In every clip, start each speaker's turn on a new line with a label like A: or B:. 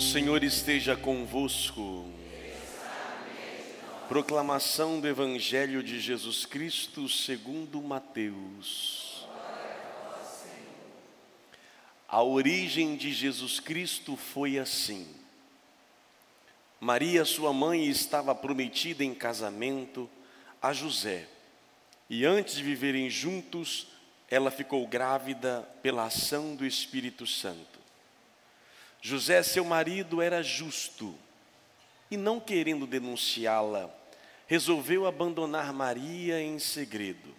A: O Senhor esteja convosco. Proclamação do Evangelho de Jesus Cristo segundo Mateus. A origem de Jesus Cristo foi assim. Maria, sua mãe, estava prometida em casamento a José. E antes de viverem juntos, ela ficou grávida pela ação do Espírito Santo. José, seu marido, era justo e, não querendo denunciá-la, resolveu abandonar Maria em segredo.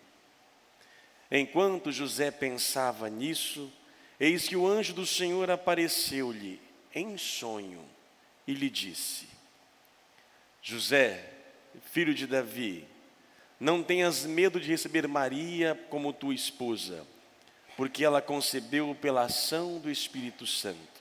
A: Enquanto José pensava nisso, eis que o anjo do Senhor apareceu-lhe em sonho e lhe disse: José, filho de Davi, não tenhas medo de receber Maria como tua esposa, porque ela concebeu pela ação do Espírito Santo.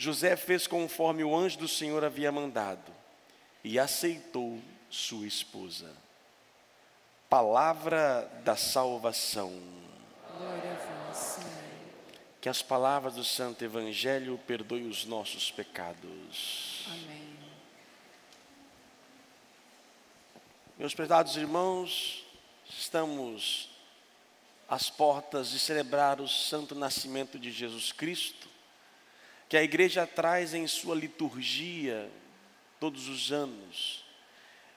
A: José fez conforme o anjo do Senhor havia mandado e aceitou sua esposa. Palavra da salvação.
B: Glória a vós, Senhor.
A: Que as palavras do Santo Evangelho perdoem os nossos pecados.
B: Amém.
A: Meus prezados irmãos, estamos às portas de celebrar o santo nascimento de Jesus Cristo que a igreja traz em sua liturgia todos os anos.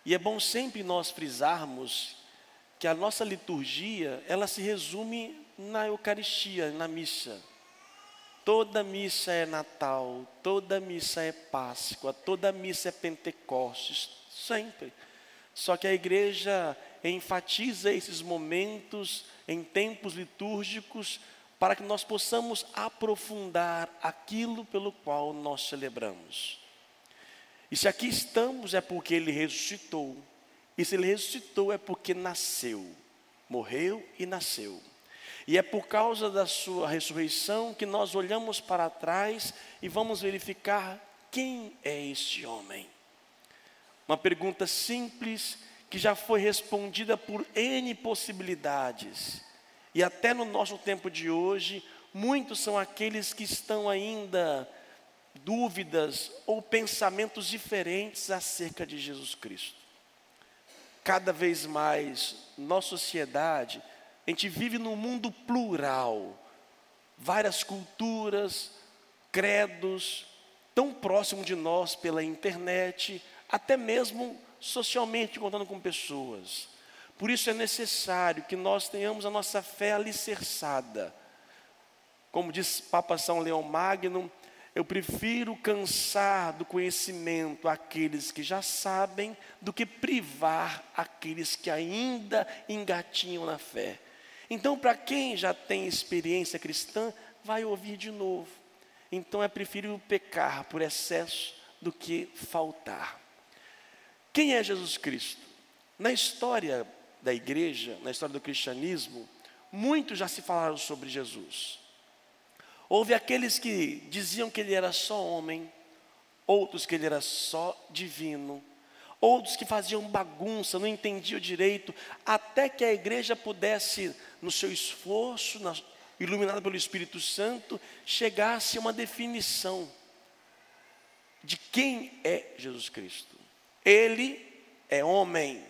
A: E é bom sempre nós frisarmos que a nossa liturgia, ela se resume na Eucaristia, na missa. Toda missa é Natal, toda missa é Páscoa, toda missa é Pentecostes, sempre. Só que a igreja enfatiza esses momentos em tempos litúrgicos para que nós possamos aprofundar aquilo pelo qual nós celebramos. E se aqui estamos é porque ele ressuscitou. E se ele ressuscitou é porque nasceu, morreu e nasceu. E é por causa da sua ressurreição que nós olhamos para trás e vamos verificar quem é este homem. Uma pergunta simples que já foi respondida por N possibilidades e até no nosso tempo de hoje, muitos são aqueles que estão ainda dúvidas ou pensamentos diferentes acerca de Jesus Cristo. Cada vez mais, nossa sociedade, a gente vive num mundo plural, várias culturas, credos, tão próximo de nós pela internet, até mesmo socialmente, contando com pessoas. Por isso é necessário que nós tenhamos a nossa fé alicerçada. Como diz Papa São Leão Magno, eu prefiro cansar do conhecimento aqueles que já sabem do que privar aqueles que ainda engatinham na fé. Então, para quem já tem experiência cristã, vai ouvir de novo. Então, é preferível pecar por excesso do que faltar. Quem é Jesus Cristo? Na história da igreja, na história do cristianismo, muito já se falaram sobre Jesus. Houve aqueles que diziam que ele era só homem, outros que ele era só divino, outros que faziam bagunça, não entendiam direito, até que a igreja pudesse, no seu esforço, na, iluminada pelo Espírito Santo, chegasse a uma definição de quem é Jesus Cristo. Ele é homem,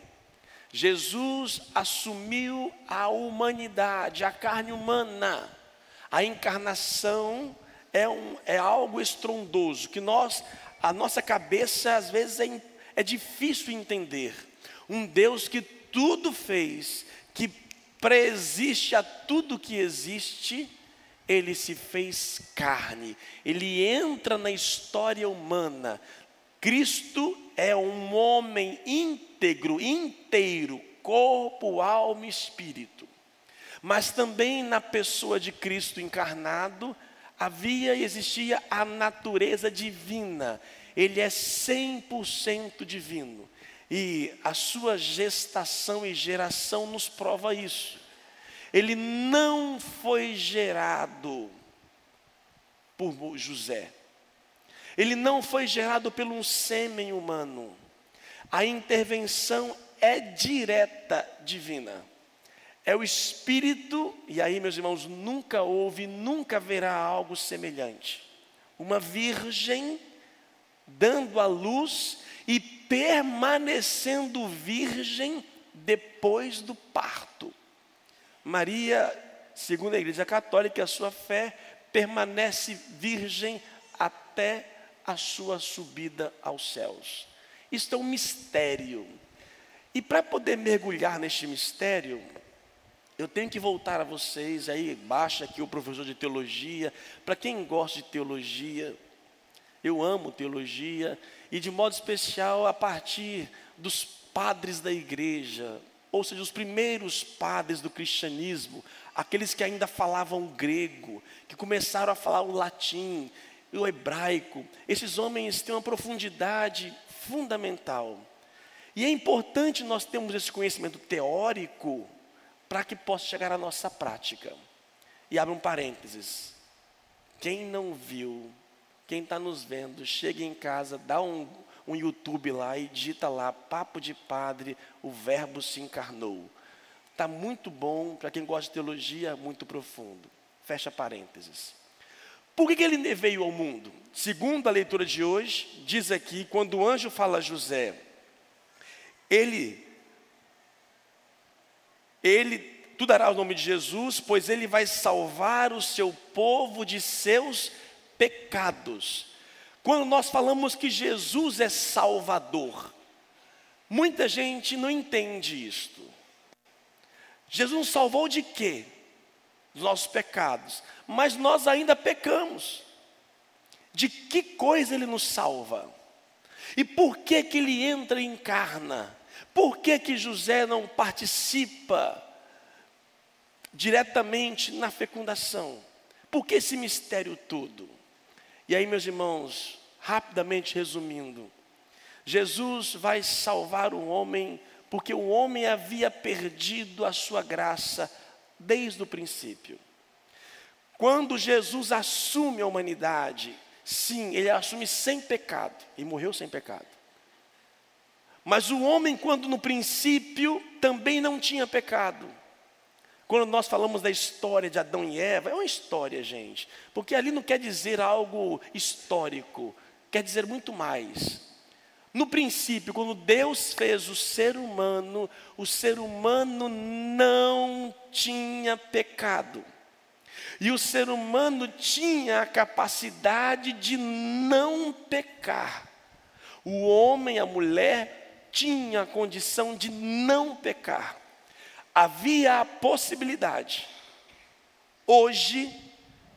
A: Jesus assumiu a humanidade, a carne humana. A encarnação é, um, é algo estrondoso que nós, a nossa cabeça às vezes é, é difícil entender. Um Deus que tudo fez, que preexiste a tudo que existe, ele se fez carne, ele entra na história humana. Cristo é um homem íntegro, inteiro, corpo, alma e espírito. Mas também na pessoa de Cristo encarnado havia e existia a natureza divina. ele é 100% divino. E a sua gestação e geração nos prova isso. Ele não foi gerado por José. Ele não foi gerado pelo um sêmen humano. A intervenção é direta divina. É o Espírito, e aí, meus irmãos, nunca houve, nunca haverá algo semelhante. Uma virgem dando a luz e permanecendo virgem depois do parto. Maria, segundo a Igreja Católica, a sua fé permanece virgem até a sua subida aos céus. Isto é um mistério. E para poder mergulhar neste mistério, eu tenho que voltar a vocês, aí baixa aqui o professor de teologia, para quem gosta de teologia, eu amo teologia, e de modo especial a partir dos padres da igreja, ou seja, os primeiros padres do cristianismo, aqueles que ainda falavam grego, que começaram a falar o latim, o hebraico, esses homens têm uma profundidade fundamental. E é importante nós termos esse conhecimento teórico para que possa chegar à nossa prática. E abre um parênteses. Quem não viu, quem está nos vendo, chega em casa, dá um, um YouTube lá e digita lá, Papo de Padre, o Verbo se encarnou. Está muito bom, para quem gosta de teologia, muito profundo. Fecha parênteses. Por que, que ele veio ao mundo? Segundo a leitura de hoje, diz aqui, quando o anjo fala a José, ele, ele, tu darás o nome de Jesus, pois ele vai salvar o seu povo de seus pecados. Quando nós falamos que Jesus é Salvador, muita gente não entende isto. Jesus salvou de quê? Dos nossos pecados mas nós ainda pecamos. De que coisa ele nos salva? E por que que ele entra e encarna? Por que que José não participa diretamente na fecundação? Por que esse mistério todo? E aí, meus irmãos, rapidamente resumindo, Jesus vai salvar o homem porque o homem havia perdido a sua graça desde o princípio. Quando Jesus assume a humanidade, sim, ele assume sem pecado e morreu sem pecado. Mas o homem, quando no princípio também não tinha pecado. Quando nós falamos da história de Adão e Eva, é uma história, gente, porque ali não quer dizer algo histórico, quer dizer muito mais. No princípio, quando Deus fez o ser humano, o ser humano não tinha pecado. E o ser humano tinha a capacidade de não pecar. O homem, a mulher, tinha a condição de não pecar. Havia a possibilidade. Hoje,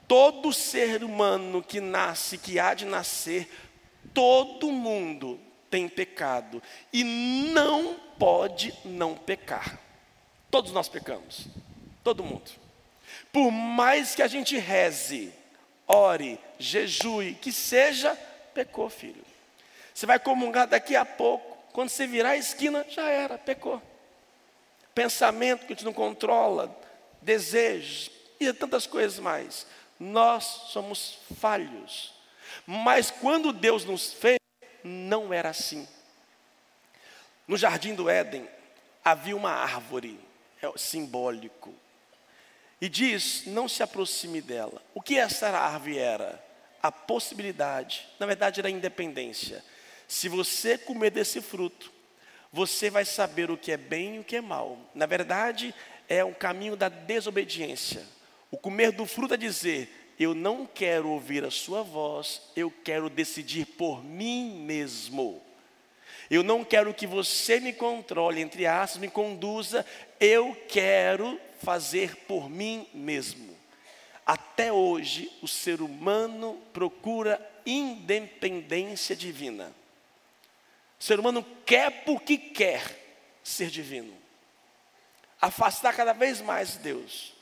A: todo ser humano que nasce, que há de nascer, todo mundo tem pecado e não pode não pecar. Todos nós pecamos, todo mundo. Por mais que a gente reze, ore, jejue, que seja, pecou, filho. Você vai comungar daqui a pouco, quando você virar a esquina, já era, pecou. Pensamento que a gente não controla, desejos e tantas coisas mais. Nós somos falhos. Mas quando Deus nos fez, não era assim. No jardim do Éden havia uma árvore, é simbólico, e diz: não se aproxime dela. O que essa árvore era? A possibilidade, na verdade era a independência. Se você comer desse fruto, você vai saber o que é bem e o que é mal. Na verdade, é um caminho da desobediência. O comer do fruto é dizer: eu não quero ouvir a sua voz, eu quero decidir por mim mesmo. Eu não quero que você me controle, entre aspas, me conduza, eu quero fazer por mim mesmo. Até hoje, o ser humano procura independência divina. O ser humano quer porque quer ser divino. Afastar cada vez mais Deus.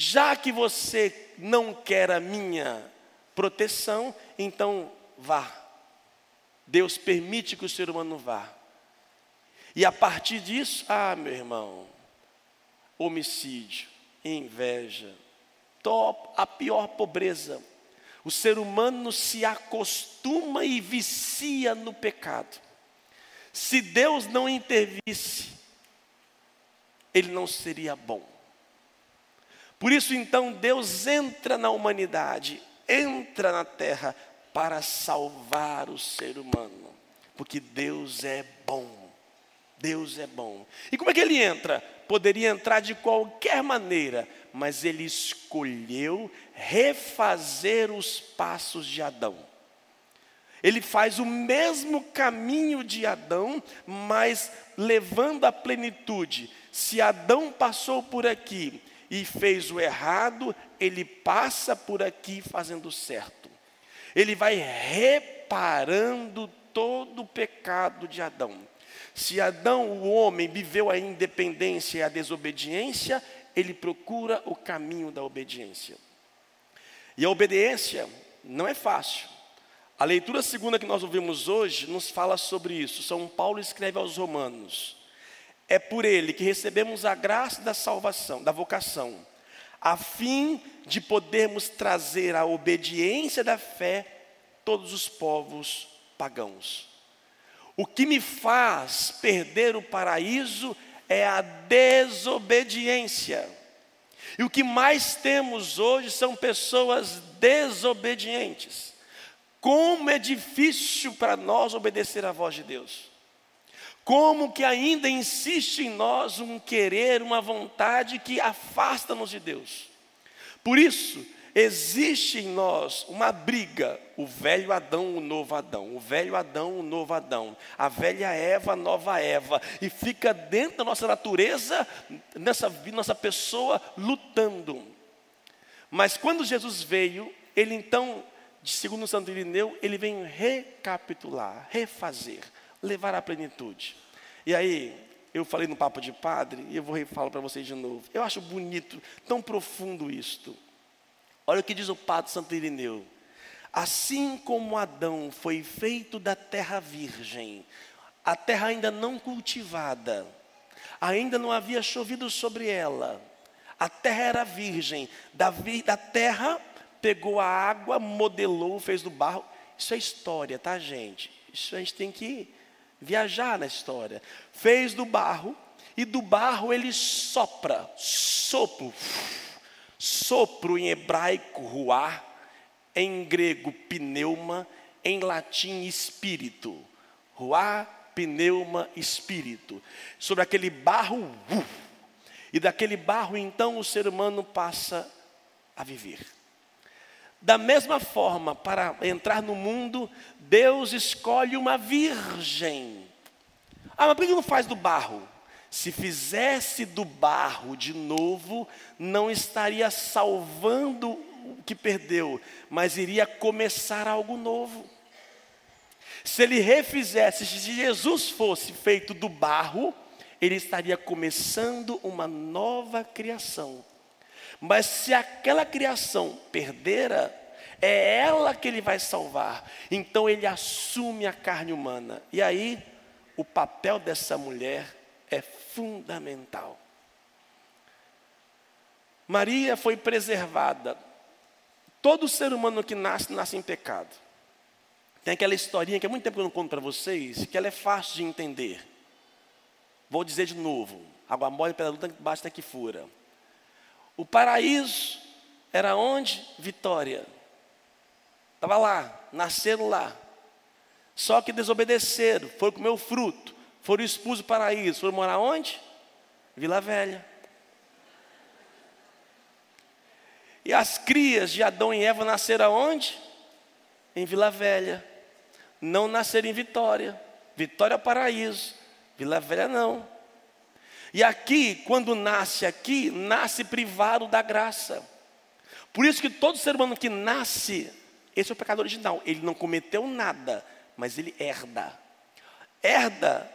A: Já que você não quer a minha proteção, então vá. Deus permite que o ser humano vá. E a partir disso, ah, meu irmão, homicídio, inveja, top, a pior pobreza. O ser humano se acostuma e vicia no pecado. Se Deus não intervisse, ele não seria bom. Por isso, então, Deus entra na humanidade, entra na terra para salvar o ser humano, porque Deus é bom. Deus é bom. E como é que ele entra? Poderia entrar de qualquer maneira, mas ele escolheu refazer os passos de Adão. Ele faz o mesmo caminho de Adão, mas levando à plenitude. Se Adão passou por aqui e fez o errado, ele passa por aqui fazendo certo. Ele vai reparando todo o pecado de Adão. Se Adão, o homem, viveu a independência e a desobediência, ele procura o caminho da obediência. E a obediência não é fácil. A leitura segunda que nós ouvimos hoje nos fala sobre isso. São Paulo escreve aos Romanos: É por ele que recebemos a graça da salvação, da vocação, a fim de podermos trazer a obediência da fé todos os povos pagãos. O que me faz perder o paraíso é a desobediência. E o que mais temos hoje são pessoas desobedientes. Como é difícil para nós obedecer à voz de Deus. Como que ainda insiste em nós um querer, uma vontade que afasta-nos de Deus. Por isso, Existe em nós uma briga, o velho Adão, o novo Adão, o velho Adão, o novo Adão, a velha Eva, a nova Eva, e fica dentro da nossa natureza, nessa nossa pessoa lutando. Mas quando Jesus veio, ele então, segundo Santo Irineu, ele vem recapitular, refazer, levar à plenitude. E aí, eu falei no papo de padre, e eu vou falar para vocês de novo. Eu acho bonito, tão profundo isto. Olha o que diz o Padre Santo Irineu. Assim como Adão foi feito da terra virgem, a terra ainda não cultivada, ainda não havia chovido sobre ela, a terra era virgem, Davi da terra pegou a água, modelou, fez do barro. Isso é história, tá, gente? Isso a gente tem que viajar na história. Fez do barro, e do barro ele sopra, sopro Sopro em hebraico, ruá, em grego, pneuma, em latim, espírito. Ruá, pneuma, espírito. Sobre aquele barro, uh, e daquele barro, então, o ser humano passa a viver. Da mesma forma, para entrar no mundo, Deus escolhe uma virgem. Ah, mas por que não faz do barro? se fizesse do barro de novo, não estaria salvando o que perdeu, mas iria começar algo novo. Se ele refizesse, se Jesus fosse feito do barro, ele estaria começando uma nova criação. Mas se aquela criação perdera, é ela que ele vai salvar. Então ele assume a carne humana. E aí, o papel dessa mulher é fundamental. Maria foi preservada. Todo ser humano que nasce, nasce em pecado. Tem aquela historinha que há muito tempo que eu não conto para vocês, que ela é fácil de entender. Vou dizer de novo: água mole, pedra luta, basta que fura. O paraíso era onde? Vitória. Estava lá, nasceram lá. Só que desobedeceram, foram comer o fruto foram expulsos do paraíso, foram morar onde? Vila Velha. E as crias de Adão e Eva nasceram aonde? Em Vila Velha. Não nasceram em Vitória. Vitória é o paraíso. Vila Velha não. E aqui, quando nasce aqui, nasce privado da graça. Por isso que todo ser humano que nasce, esse é o pecado original. Ele não cometeu nada, mas ele herda. Herda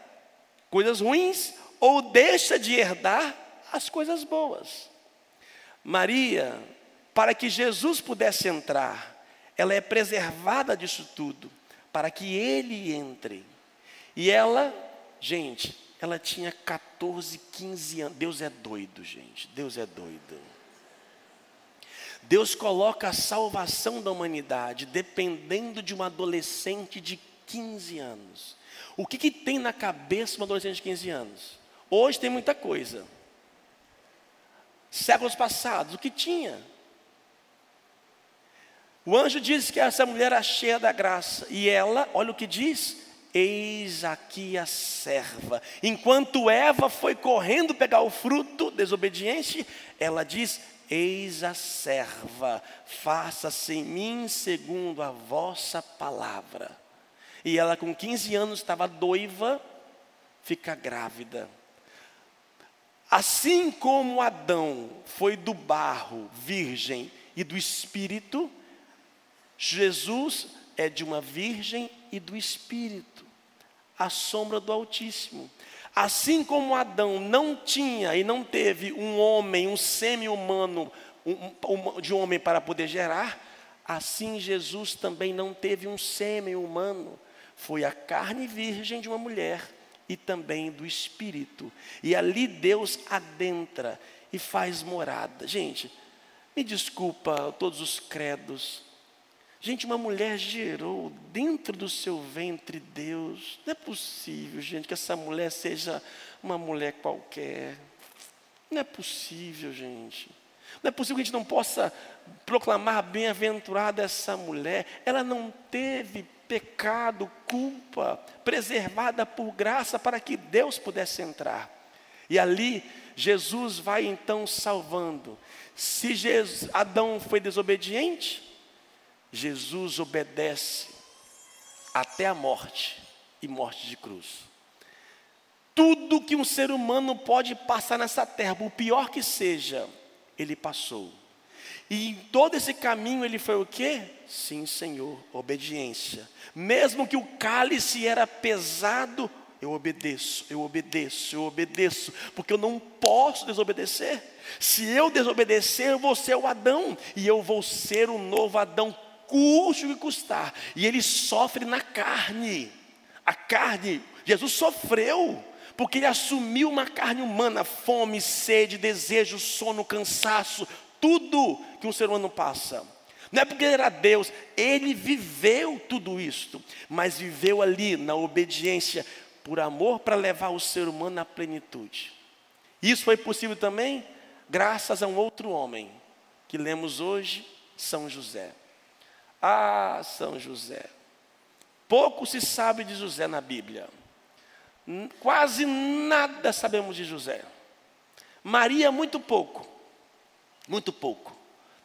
A: coisas ruins ou deixa de herdar as coisas boas. Maria, para que Jesus pudesse entrar, ela é preservada disso tudo, para que ele entre. E ela, gente, ela tinha 14, 15 anos. Deus é doido, gente. Deus é doido. Deus coloca a salvação da humanidade dependendo de uma adolescente de 15 anos. O que, que tem na cabeça uma adolescente de 15 anos? Hoje tem muita coisa. Séculos passados, o que tinha? O anjo diz que essa mulher era cheia da graça. E ela, olha o que diz: Eis aqui a serva. Enquanto Eva foi correndo pegar o fruto, desobediente, ela diz: Eis a serva, faça-se em mim segundo a vossa palavra. E ela, com 15 anos, estava doiva, fica grávida. Assim como Adão foi do barro, virgem, e do espírito, Jesus é de uma virgem e do espírito, a sombra do Altíssimo. Assim como Adão não tinha e não teve um homem, um semi-humano um, um, de homem para poder gerar, assim Jesus também não teve um semi-humano. Foi a carne virgem de uma mulher e também do espírito. E ali Deus adentra e faz morada. Gente, me desculpa todos os credos, Gente, uma mulher gerou dentro do seu ventre Deus. Não é possível, gente, que essa mulher seja uma mulher qualquer. Não é possível, gente. Não é possível que a gente não possa proclamar bem-aventurada essa mulher. Ela não teve pecado, culpa, preservada por graça para que Deus pudesse entrar. E ali Jesus vai então salvando. Se Jesus, Adão foi desobediente, Jesus obedece até a morte e morte de cruz. Tudo que um ser humano pode passar nessa terra, o pior que seja, ele passou. E em todo esse caminho ele foi o quê? Sim, Senhor, obediência. Mesmo que o cálice era pesado, eu obedeço, eu obedeço, eu obedeço, porque eu não posso desobedecer. Se eu desobedecer, eu vou ser o Adão, e eu vou ser o novo Adão custe o que custar. E ele sofre na carne. A carne, Jesus sofreu, porque ele assumiu uma carne humana, fome, sede, desejo, sono, cansaço, tudo que um ser humano passa. Não é porque ele era Deus, ele viveu tudo isto, mas viveu ali na obediência, por amor, para levar o ser humano à plenitude. Isso foi possível também graças a um outro homem, que lemos hoje, São José. Ah, São José. Pouco se sabe de José na Bíblia. Quase nada sabemos de José. Maria, muito pouco. Muito pouco.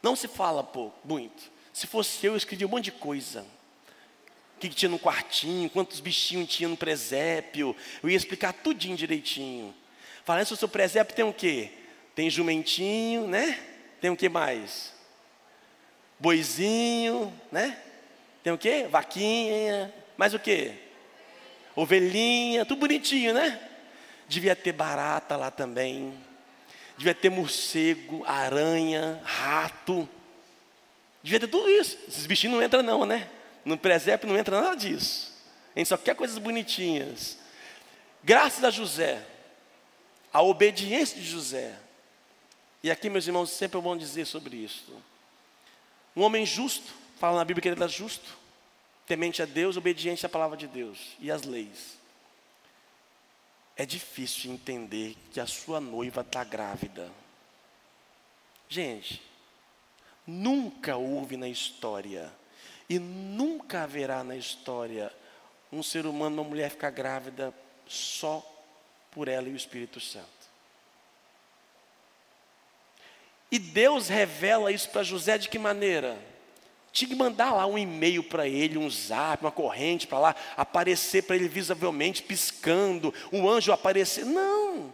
A: Não se fala pouco, muito. Se fosse eu, eu escrevia um monte de coisa. O que tinha no quartinho, quantos bichinhos tinha no presépio. Eu ia explicar tudinho direitinho. Falando sobre o seu presépio, tem o quê? Tem jumentinho, né? Tem o que mais? Boizinho, né? Tem o quê? Vaquinha, mais o quê? Ovelhinha, tudo bonitinho, né? Devia ter barata lá também. Devia ter morcego, aranha, rato. Devia ter tudo isso. Esses bichinhos não entram não, né? No presépio não entra nada disso. A gente só quer coisas bonitinhas. Graças a José, a obediência de José. E aqui, meus irmãos, sempre vão dizer sobre isso. Um homem justo, fala na Bíblia que ele era justo, temente a Deus, obediente à palavra de Deus e às leis. É difícil entender que a sua noiva está grávida. Gente, nunca houve na história, e nunca haverá na história, um ser humano, uma mulher ficar grávida só por ela e o Espírito Santo. E Deus revela isso para José de que maneira? Tinha que mandar lá um e-mail para ele, um zap, uma corrente para lá, aparecer para ele visivelmente, piscando, o anjo aparecer. Não!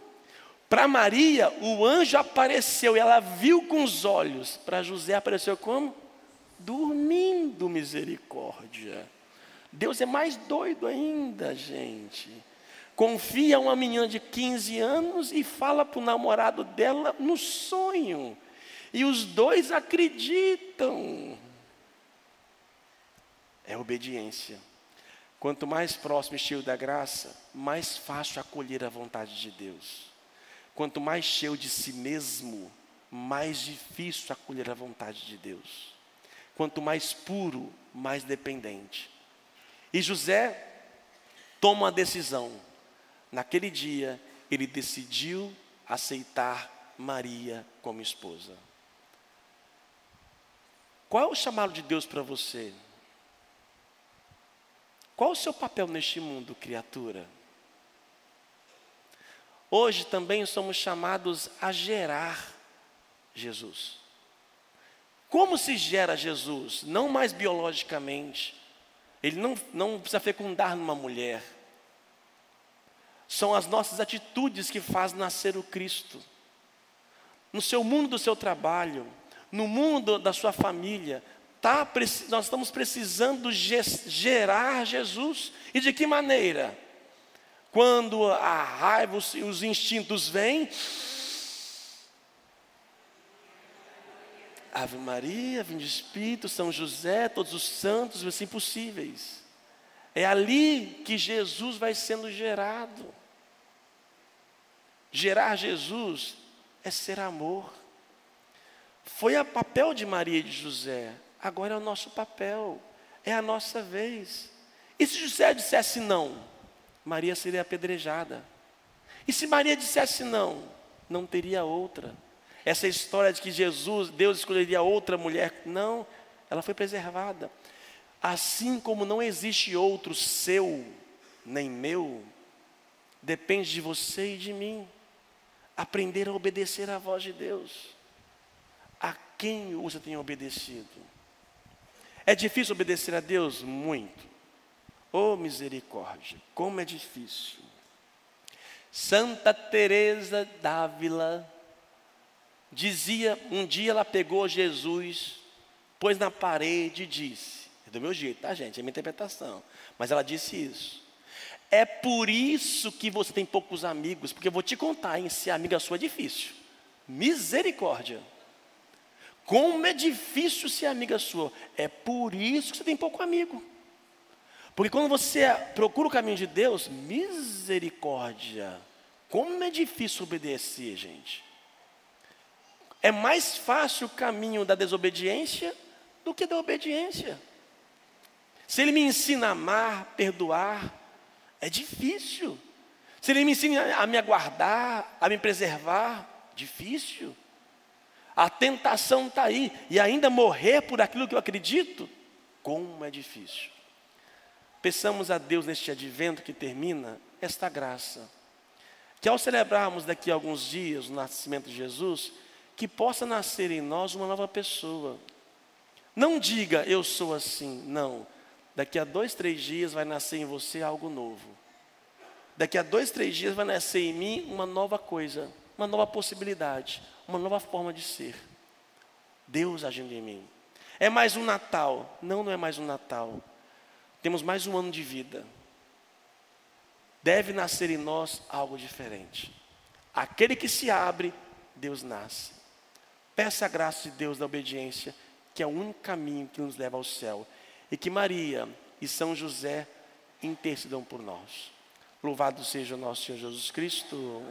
A: Para Maria, o anjo apareceu e ela viu com os olhos. Para José apareceu como? Dormindo, misericórdia. Deus é mais doido ainda, gente. Confia uma menina de 15 anos e fala para o namorado dela no sonho. E os dois acreditam. É obediência. Quanto mais próximo cheio da graça, mais fácil acolher a vontade de Deus. Quanto mais cheio de si mesmo, mais difícil acolher a vontade de Deus. Quanto mais puro, mais dependente. E José toma uma decisão. Naquele dia, ele decidiu aceitar Maria como esposa. Qual é o chamado de Deus para você? Qual o seu papel neste mundo, criatura? Hoje também somos chamados a gerar Jesus. Como se gera Jesus? Não mais biologicamente. Ele não, não precisa fecundar numa mulher. São as nossas atitudes que fazem nascer o Cristo. No seu mundo do seu trabalho, no mundo da sua família, tá, nós estamos precisando gerar Jesus. E de que maneira? Quando a raiva, os, os instintos vêm, Ave Maria, Vinde Espírito, São José, todos os santos, os impossíveis. É ali que Jesus vai sendo gerado. Gerar Jesus é ser amor. Foi o papel de Maria e de José, agora é o nosso papel, é a nossa vez. E se José dissesse não, Maria seria apedrejada. E se Maria dissesse não, não teria outra. Essa história de que Jesus, Deus escolheria outra mulher, não, ela foi preservada. Assim como não existe outro seu, nem meu, depende de você e de mim. Aprender a obedecer à voz de Deus quem você tem obedecido. É difícil obedecer a Deus? Muito. Oh misericórdia, como é difícil. Santa Teresa d'Ávila dizia, um dia ela pegou Jesus, pôs na parede e disse, é do meu jeito, tá gente, é minha interpretação, mas ela disse isso. É por isso que você tem poucos amigos, porque eu vou te contar, hein, ser amiga sua é difícil. Misericórdia. Como é difícil ser amiga sua. É por isso que você tem pouco amigo. Porque quando você procura o caminho de Deus, misericórdia. Como é difícil obedecer, gente. É mais fácil o caminho da desobediência do que da obediência. Se ele me ensina a amar, perdoar, é difícil. Se ele me ensina a me aguardar, a me preservar, difícil. A tentação está aí. E ainda morrer por aquilo que eu acredito, como é difícil. Peçamos a Deus neste advento que termina esta graça. Que ao celebrarmos daqui a alguns dias o nascimento de Jesus, que possa nascer em nós uma nova pessoa. Não diga eu sou assim, não. Daqui a dois, três dias vai nascer em você algo novo. Daqui a dois, três dias vai nascer em mim uma nova coisa, uma nova possibilidade, uma nova forma de ser. Deus agindo em mim. É mais um Natal. Não, não é mais um Natal. Temos mais um ano de vida. Deve nascer em nós algo diferente. Aquele que se abre, Deus nasce. Peça a graça de Deus da obediência, que é o único caminho que nos leva ao céu. E que Maria e São José intercedam por nós. Louvado seja o nosso Senhor Jesus Cristo.